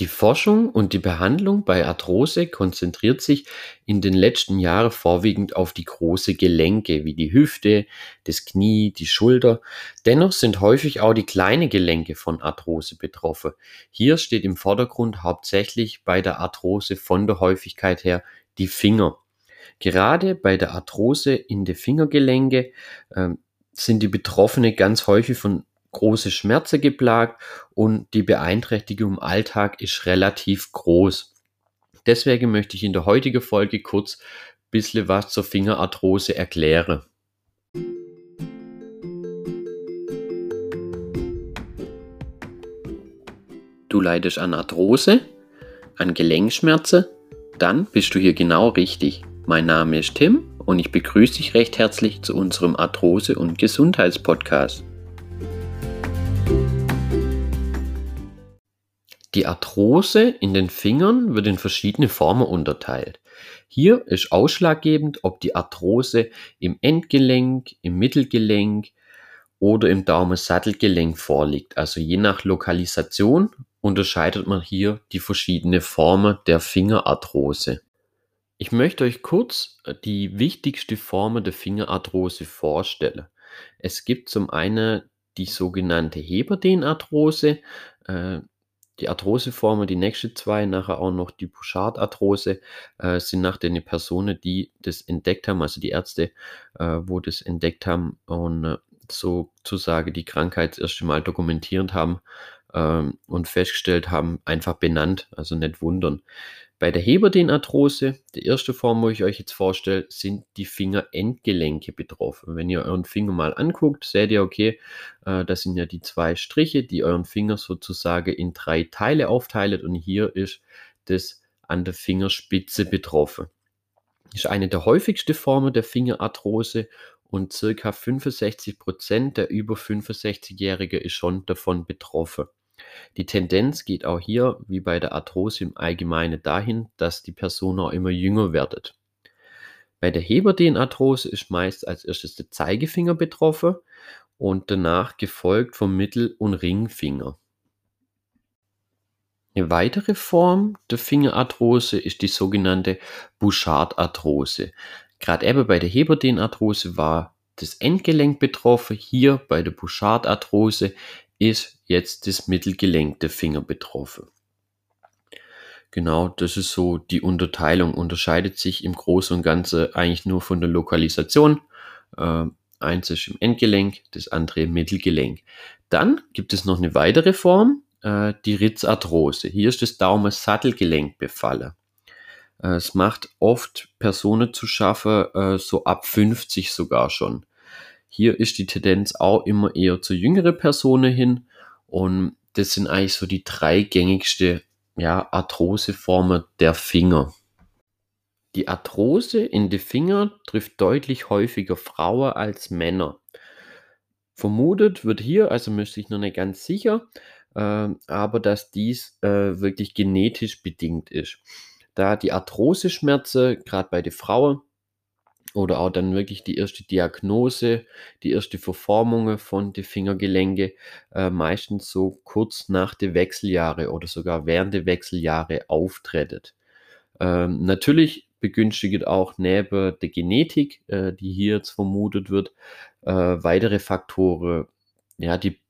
Die Forschung und die Behandlung bei Arthrose konzentriert sich in den letzten Jahren vorwiegend auf die großen Gelenke wie die Hüfte, das Knie, die Schulter. Dennoch sind häufig auch die kleinen Gelenke von Arthrose betroffen. Hier steht im Vordergrund hauptsächlich bei der Arthrose von der Häufigkeit her die Finger. Gerade bei der Arthrose in den Fingergelenke äh, sind die Betroffenen ganz häufig von große Schmerzen geplagt und die Beeinträchtigung im Alltag ist relativ groß. Deswegen möchte ich in der heutigen Folge kurz ein bisschen was zur Fingerarthrose erklären. Du leidest an Arthrose, an Gelenkschmerzen? Dann bist du hier genau richtig. Mein Name ist Tim und ich begrüße dich recht herzlich zu unserem Arthrose- und Gesundheitspodcast. Die Arthrose in den Fingern wird in verschiedene Formen unterteilt. Hier ist ausschlaggebend, ob die Arthrose im Endgelenk, im Mittelgelenk oder im Daumensattelgelenk vorliegt. Also je nach Lokalisation unterscheidet man hier die verschiedenen Formen der Fingerarthrose. Ich möchte euch kurz die wichtigste Form der Fingerarthrose vorstellen. Es gibt zum einen die sogenannte Heberdenarthrose. Die Arthroseformen, die nächsten zwei, nachher auch noch die Bouchard-Arthrose, äh, sind nach den Personen, die das entdeckt haben, also die Ärzte, äh, wo das entdeckt haben und äh, sozusagen die Krankheit das erste Mal dokumentiert haben ähm, und festgestellt haben, einfach benannt, also nicht wundern. Bei der Heberdenarthrose, die erste Form, wo ich euch jetzt vorstelle, sind die Fingerendgelenke betroffen. Wenn ihr euren Finger mal anguckt, seht ihr, okay, äh, das sind ja die zwei Striche, die euren Finger sozusagen in drei Teile aufteilen und hier ist das an der Fingerspitze betroffen. Ist eine der häufigsten Formen der Fingerarthrose und circa 65 Prozent der über 65-Jährigen ist schon davon betroffen. Die Tendenz geht auch hier, wie bei der Arthrose im Allgemeinen, dahin, dass die Person auch immer jünger wird. Bei der Heberdenarthrose ist meist als erstes der Zeigefinger betroffen und danach gefolgt vom Mittel- und Ringfinger. Eine weitere Form der Fingerarthrose ist die sogenannte Bouchard-Arthrose. Gerade eben bei der Heberdenarthrose war das Endgelenk betroffen. Hier bei der Bouchard-Arthrose ist jetzt das Mittelgelenk der Finger betroffen. Genau, das ist so die Unterteilung. Unterscheidet sich im Großen und Ganzen eigentlich nur von der Lokalisation. Äh, eins ist im Endgelenk, das andere im Mittelgelenk. Dann gibt es noch eine weitere Form, äh, die Ritzarthrose. Hier ist das Daumensattelgelenk befallen. Äh, es macht oft Personen zu schaffen, äh, so ab 50 sogar schon. Hier ist die Tendenz auch immer eher zu jüngere Personen hin. Und das sind eigentlich so die drei gängigste ja, Arthroseformen der Finger. Die Arthrose in die Finger trifft deutlich häufiger Frauen als Männer. Vermutet wird hier, also müsste ich noch nicht ganz sicher, äh, aber dass dies äh, wirklich genetisch bedingt ist. Da die Arthroseschmerzen, gerade bei den Frauen, oder auch dann wirklich die erste Diagnose, die erste Verformung von den Fingergelenke, äh, meistens so kurz nach den Wechseljahre oder sogar während der Wechseljahre auftreten. Ähm, natürlich begünstigt auch neben der Genetik, äh, die hier jetzt vermutet wird, äh, weitere Faktoren, ja, die,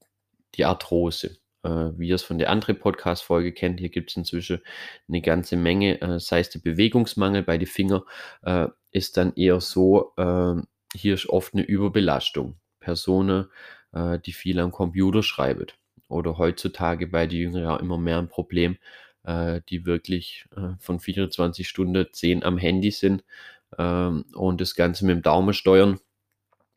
die Arthrose äh, wie ihr es von der anderen Podcast-Folge kennt. Hier gibt es inzwischen eine ganze Menge, äh, sei es der Bewegungsmangel bei den Fingern, äh, ist dann eher so, äh, hier ist oft eine Überbelastung. Personen, äh, die viel am Computer schreiben. Oder heutzutage bei den Jüngeren immer mehr ein Problem, äh, die wirklich äh, von 24 Stunden 10 am Handy sind ähm, und das Ganze mit dem Daumen steuern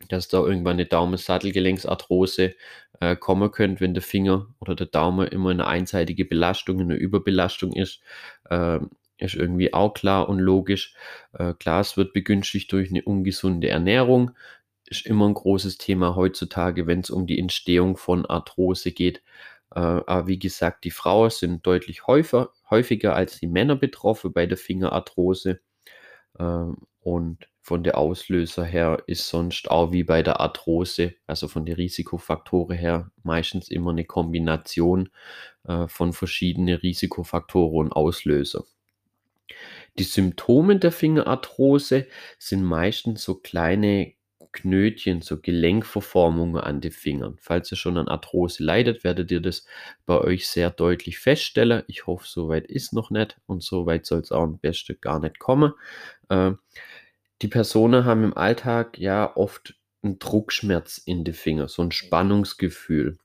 dass da irgendwann eine Daumensattelgelenksarthrose äh, kommen könnte, wenn der Finger oder der Daumen immer eine einseitige Belastung, eine Überbelastung ist. Ist irgendwie auch klar und logisch. Äh, klar, es wird begünstigt durch eine ungesunde Ernährung. Ist immer ein großes Thema heutzutage, wenn es um die Entstehung von Arthrose geht. Äh, aber wie gesagt, die Frauen sind deutlich häufiger, häufiger als die Männer betroffen bei der Fingerarthrose. Ähm, und von der Auslöser her ist sonst auch wie bei der Arthrose, also von den Risikofaktoren her, meistens immer eine Kombination äh, von verschiedenen Risikofaktoren und Auslöser. Die Symptome der Fingerarthrose sind meistens so kleine Knötchen, so Gelenkverformungen an den Fingern. Falls ihr schon an Arthrose leidet, werdet ihr das bei euch sehr deutlich feststellen. Ich hoffe, soweit ist noch nicht und soweit soll es auch am besten gar nicht kommen. Äh, die Personen haben im Alltag ja oft einen Druckschmerz in den Finger, so ein Spannungsgefühl.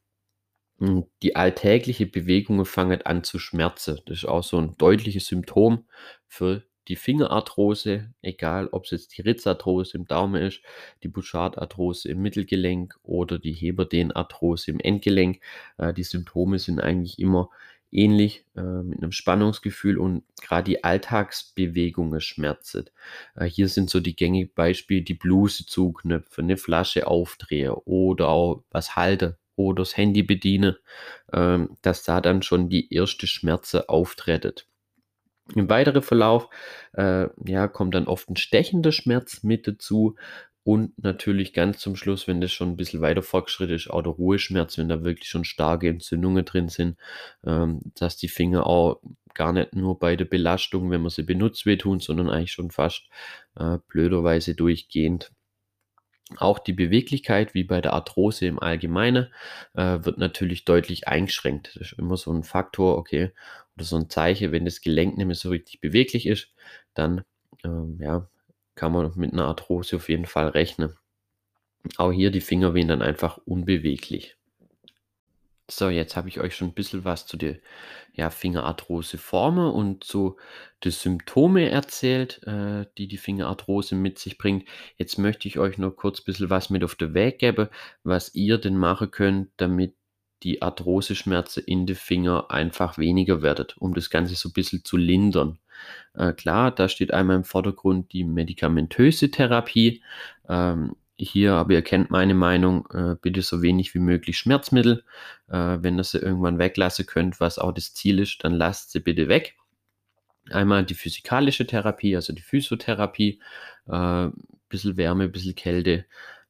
Die alltägliche Bewegung fangen an zu schmerzen. Das ist auch so ein deutliches Symptom für die Fingerarthrose, egal ob es jetzt die Ritzarthrose im Daumen ist, die Bouchardarthrose im Mittelgelenk oder die Heberdenarthrose im Endgelenk. Äh, die Symptome sind eigentlich immer ähnlich äh, mit einem Spannungsgefühl und gerade die Alltagsbewegungen schmerzen. Äh, hier sind so die gängigen Beispiele, die Bluse zuknöpfen, eine Flasche aufdrehen oder auch was halten oder das Handy bedienen, äh, dass da dann schon die erste Schmerze auftreten. Im weiteren Verlauf äh, ja, kommt dann oft ein stechender Schmerz mit dazu und natürlich ganz zum Schluss, wenn das schon ein bisschen weiter fortgeschritten ist, auch der Ruheschmerz, wenn da wirklich schon starke Entzündungen drin sind, ähm, dass die Finger auch gar nicht nur bei der Belastung, wenn man sie benutzt, wehtun, sondern eigentlich schon fast äh, blöderweise durchgehend. Auch die Beweglichkeit, wie bei der Arthrose im Allgemeinen, äh, wird natürlich deutlich eingeschränkt. Das ist immer so ein Faktor, okay, oder so ein Zeichen, wenn das Gelenk nicht mehr so richtig beweglich ist, dann ähm, ja, kann man mit einer Arthrose auf jeden Fall rechnen. Auch hier die Finger werden dann einfach unbeweglich. So, jetzt habe ich euch schon ein bisschen was zu der ja, Fingerarthrose-Forme und zu den Symptome erzählt, äh, die die Fingerarthrose mit sich bringt. Jetzt möchte ich euch noch kurz ein bisschen was mit auf den Weg geben, was ihr denn machen könnt, damit die Arthrose-Schmerzen in den Finger einfach weniger werdet, um das Ganze so ein bisschen zu lindern. Äh, klar, da steht einmal im Vordergrund die medikamentöse Therapie. Ähm, hier, aber ihr kennt meine Meinung, äh, bitte so wenig wie möglich Schmerzmittel. Äh, wenn ihr sie irgendwann weglassen könnt, was auch das Ziel ist, dann lasst sie bitte weg. Einmal die physikalische Therapie, also die Physiotherapie, äh, bisschen Wärme, bisschen Kälte.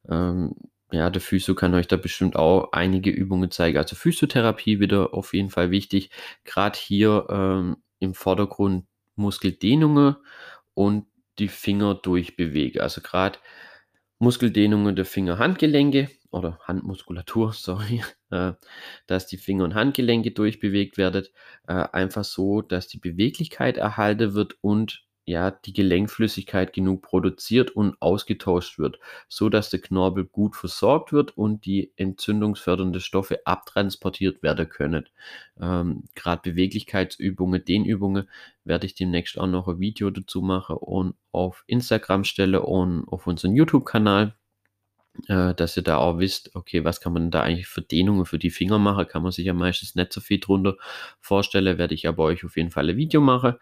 Ähm, ja, der Physio kann euch da bestimmt auch einige Übungen zeigen. Also Physiotherapie wieder auf jeden Fall wichtig. Gerade hier ähm, im Vordergrund Muskeldehnungen und die Finger durchbewegen. Also gerade Muskeldehnungen der Finger-Handgelenke oder Handmuskulatur, sorry, äh, dass die Finger- und Handgelenke durchbewegt werden. Äh, einfach so, dass die Beweglichkeit erhalten wird und ja, die Gelenkflüssigkeit genug produziert und ausgetauscht wird, so dass der Knorpel gut versorgt wird und die entzündungsfördernde Stoffe abtransportiert werden können. Ähm, Gerade Beweglichkeitsübungen, Dehnübungen werde ich demnächst auch noch ein Video dazu machen und auf Instagram stelle und auf unseren YouTube-Kanal äh, dass ihr da auch wisst, okay, was kann man da eigentlich für Dehnungen für die Finger machen, kann man sich ja meistens nicht so viel drunter vorstellen, werde ich aber euch auf jeden Fall ein Video machen.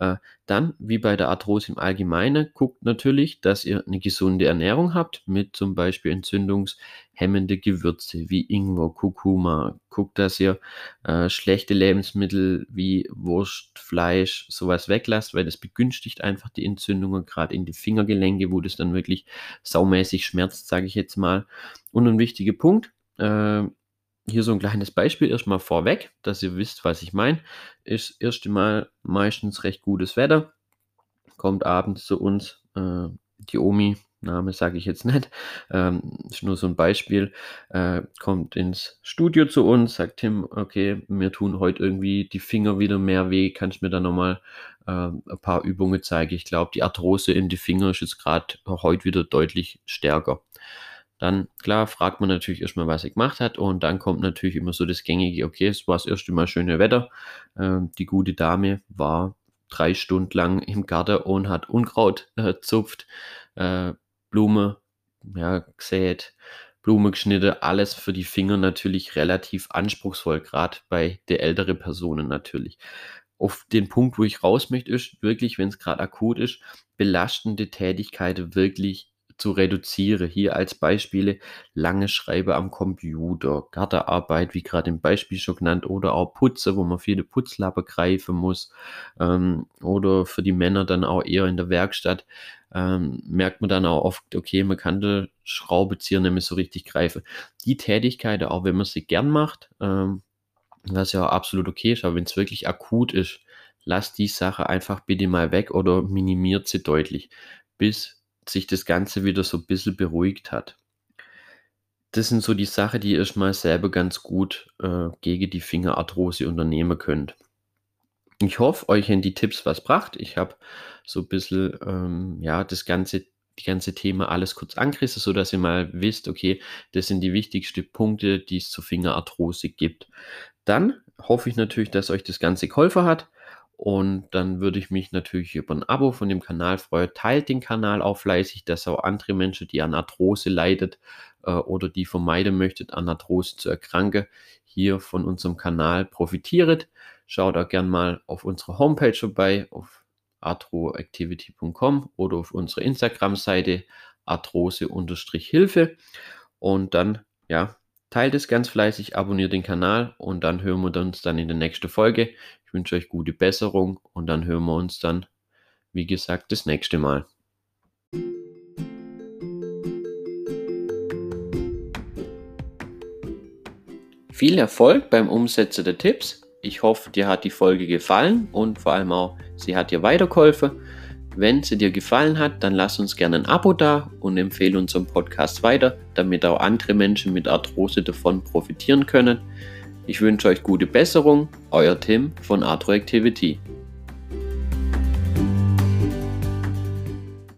Äh, dann, wie bei der Arthrose im Allgemeinen, guckt natürlich, dass ihr eine gesunde Ernährung habt, mit zum Beispiel entzündungshemmende Gewürze wie Ingwer, Kurkuma. Guckt, dass ihr äh, schlechte Lebensmittel wie Wurst, Fleisch, sowas weglasst, weil das begünstigt einfach die Entzündungen, gerade in die Fingergelenke, wo das dann wirklich saumäßig schmerzt, sage ich jetzt mal. Und ein wichtiger Punkt, äh, hier so ein kleines Beispiel erstmal vorweg, dass ihr wisst, was ich meine. Ist erst einmal meistens recht gutes Wetter. Kommt abends zu uns äh, die Omi, Name sage ich jetzt nicht, ähm, ist nur so ein Beispiel, äh, kommt ins Studio zu uns, sagt Tim, okay, mir tun heute irgendwie die Finger wieder mehr weh, kannst du mir da nochmal äh, ein paar Übungen zeigen. Ich glaube, die Arthrose in die Finger ist jetzt gerade heute wieder deutlich stärker. Dann, klar, fragt man natürlich erstmal, was er gemacht hat. Und dann kommt natürlich immer so das gängige, okay, es war das erste Mal schöne Wetter. Ähm, die gute Dame war drei Stunden lang im Garten und hat Unkraut äh, zupft, äh, Blume, ja, gesät, Blume geschnitten, alles für die Finger natürlich relativ anspruchsvoll, gerade bei der älteren Personen natürlich. Auf den Punkt, wo ich raus möchte, ist wirklich, wenn es gerade akut ist, belastende Tätigkeiten wirklich zu reduzieren. Hier als Beispiele lange Schreibe am Computer, Gartenarbeit, wie gerade im Beispiel schon genannt, oder auch Putze, wo man viele Putzlappe greifen muss, ähm, oder für die Männer dann auch eher in der Werkstatt. Ähm, merkt man dann auch oft, okay, man kann die Schraubezieher nicht mehr so richtig greifen. Die Tätigkeit, auch wenn man sie gern macht, ähm, was ja absolut okay ist, aber wenn es wirklich akut ist, lasst die Sache einfach bitte mal weg oder minimiert sie deutlich, bis sich das Ganze wieder so ein bisschen beruhigt hat. Das sind so die Sachen, die ihr erstmal selber ganz gut äh, gegen die Fingerarthrose unternehmen könnt. Ich hoffe, euch haben die Tipps was gebracht. Ich habe so ein bisschen, ähm, ja, das ganze, die ganze Thema alles kurz angerissen, sodass ihr mal wisst, okay, das sind die wichtigsten Punkte, die es zur Fingerarthrose gibt. Dann hoffe ich natürlich, dass euch das Ganze geholfen hat. Und dann würde ich mich natürlich über ein Abo von dem Kanal freuen. Teilt den Kanal auch fleißig, dass auch andere Menschen, die an Arthrose leidet äh, oder die vermeiden möchtet, an Arthrose zu erkranken, hier von unserem Kanal profitiert. Schaut auch gern mal auf unserer Homepage vorbei, auf arthroactivity.com oder auf unserer Instagram-Seite arthrose-hilfe. Und dann, ja, teilt es ganz fleißig, abonniert den Kanal und dann hören wir uns dann in der nächsten Folge. Ich wünsche euch gute Besserung und dann hören wir uns dann, wie gesagt, das nächste Mal. Viel Erfolg beim Umsetzen der Tipps. Ich hoffe, dir hat die Folge gefallen und vor allem auch, sie hat dir weitergeholfen. Wenn sie dir gefallen hat, dann lass uns gerne ein Abo da und empfehle unseren Podcast weiter, damit auch andere Menschen mit Arthrose davon profitieren können. Ich wünsche euch gute Besserung, euer Tim von Arthroactivity.